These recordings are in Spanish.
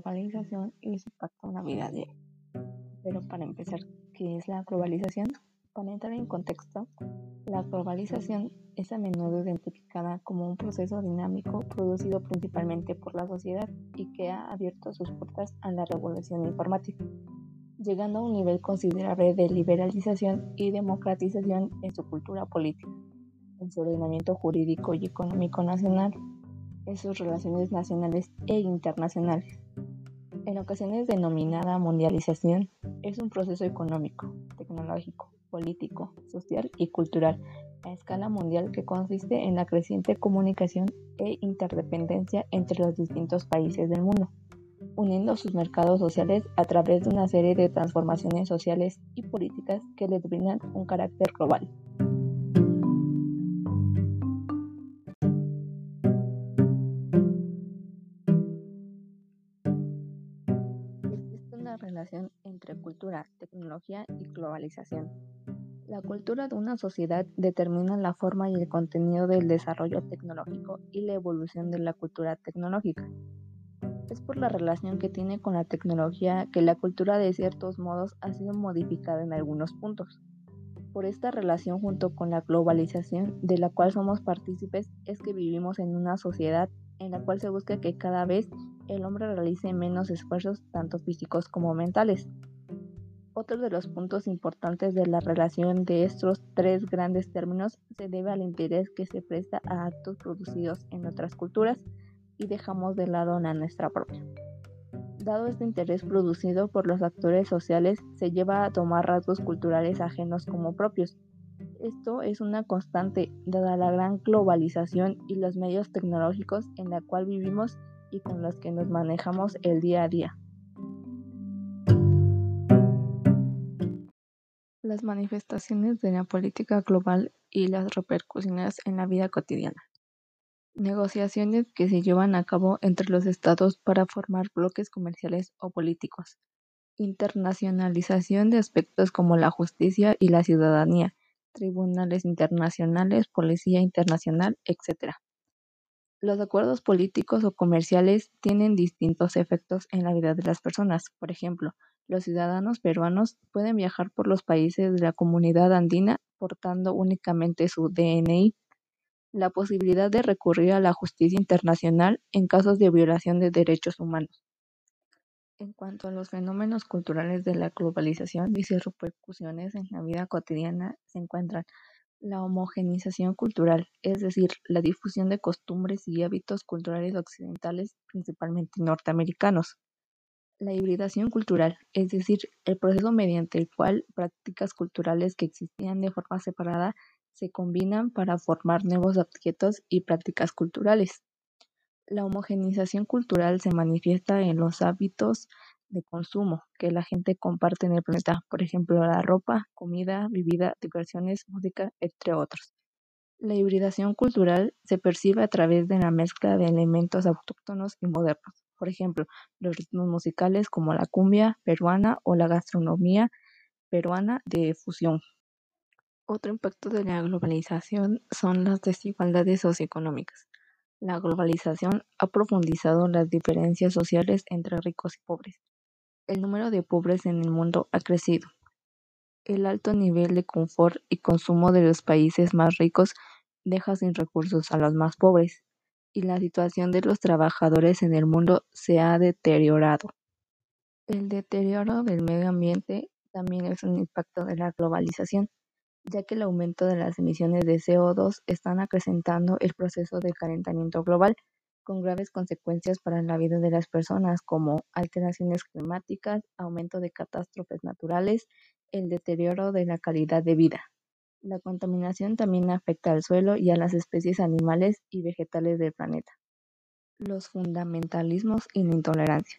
globalización y su impacto en la vida diaria. Pero para empezar, ¿qué es la globalización? Para entrar en contexto, la globalización es a menudo identificada como un proceso dinámico producido principalmente por la sociedad y que ha abierto sus puertas a la revolución informática, llegando a un nivel considerable de liberalización y democratización en su cultura política, en su ordenamiento jurídico y económico nacional, en sus relaciones nacionales e internacionales. En ocasiones denominada mundialización, es un proceso económico, tecnológico, político, social y cultural a escala mundial que consiste en la creciente comunicación e interdependencia entre los distintos países del mundo, uniendo sus mercados sociales a través de una serie de transformaciones sociales y políticas que les brindan un carácter global. Relación entre cultura, tecnología y globalización. La cultura de una sociedad determina la forma y el contenido del desarrollo tecnológico y la evolución de la cultura tecnológica. Es por la relación que tiene con la tecnología que la cultura de ciertos modos ha sido modificada en algunos puntos. Por esta relación junto con la globalización de la cual somos partícipes es que vivimos en una sociedad en la cual se busca que cada vez el hombre realice menos esfuerzos tanto físicos como mentales. Otro de los puntos importantes de la relación de estos tres grandes términos se debe al interés que se presta a actos producidos en otras culturas y dejamos de lado la nuestra propia. Dado este interés producido por los actores sociales, se lleva a tomar rasgos culturales ajenos como propios. Esto es una constante dada la gran globalización y los medios tecnológicos en la cual vivimos y con los que nos manejamos el día a día. Las manifestaciones de la política global y las repercusiones en la vida cotidiana. Negociaciones que se llevan a cabo entre los estados para formar bloques comerciales o políticos. Internacionalización de aspectos como la justicia y la ciudadanía, tribunales internacionales, policía internacional, etc. Los acuerdos políticos o comerciales tienen distintos efectos en la vida de las personas. Por ejemplo, los ciudadanos peruanos pueden viajar por los países de la comunidad andina portando únicamente su DNI. La posibilidad de recurrir a la justicia internacional en casos de violación de derechos humanos. En cuanto a los fenómenos culturales de la globalización y sus repercusiones en la vida cotidiana, se encuentran la homogenización cultural, es decir, la difusión de costumbres y hábitos culturales occidentales, principalmente norteamericanos. La hibridación cultural, es decir, el proceso mediante el cual prácticas culturales que existían de forma separada se combinan para formar nuevos objetos y prácticas culturales. La homogenización cultural se manifiesta en los hábitos de consumo que la gente comparte en el planeta, por ejemplo, la ropa, comida, bebida, diversiones, música, entre otros. La hibridación cultural se percibe a través de la mezcla de elementos autóctonos y modernos, por ejemplo, los ritmos musicales como la cumbia peruana o la gastronomía peruana de fusión. Otro impacto de la globalización son las desigualdades socioeconómicas. La globalización ha profundizado las diferencias sociales entre ricos y pobres, el número de pobres en el mundo ha crecido. El alto nivel de confort y consumo de los países más ricos deja sin recursos a los más pobres, y la situación de los trabajadores en el mundo se ha deteriorado. El deterioro del medio ambiente también es un impacto de la globalización, ya que el aumento de las emisiones de CO2 están acrecentando el proceso de calentamiento global con graves consecuencias para la vida de las personas como alteraciones climáticas, aumento de catástrofes naturales, el deterioro de la calidad de vida. La contaminación también afecta al suelo y a las especies animales y vegetales del planeta. Los fundamentalismos y la intolerancia.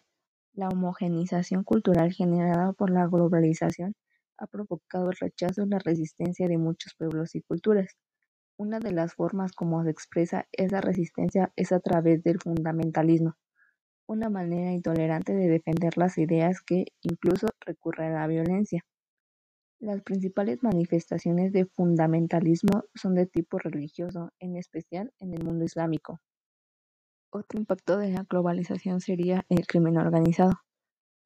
La homogenización cultural generada por la globalización ha provocado el rechazo y la resistencia de muchos pueblos y culturas. Una de las formas como se expresa esa resistencia es a través del fundamentalismo, una manera intolerante de defender las ideas que incluso recurre a la violencia. Las principales manifestaciones de fundamentalismo son de tipo religioso, en especial en el mundo islámico. Otro impacto de la globalización sería el crimen organizado.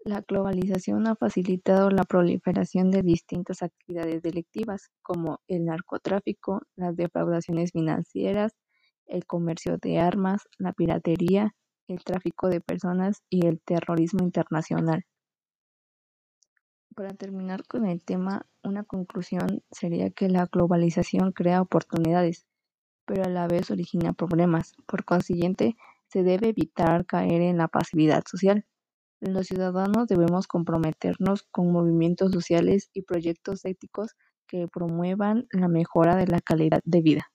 La globalización ha facilitado la proliferación de distintas actividades delictivas como el narcotráfico, las defraudaciones financieras, el comercio de armas, la piratería, el tráfico de personas y el terrorismo internacional. Para terminar con el tema, una conclusión sería que la globalización crea oportunidades, pero a la vez origina problemas. Por consiguiente, se debe evitar caer en la pasividad social. Los ciudadanos debemos comprometernos con movimientos sociales y proyectos éticos que promuevan la mejora de la calidad de vida.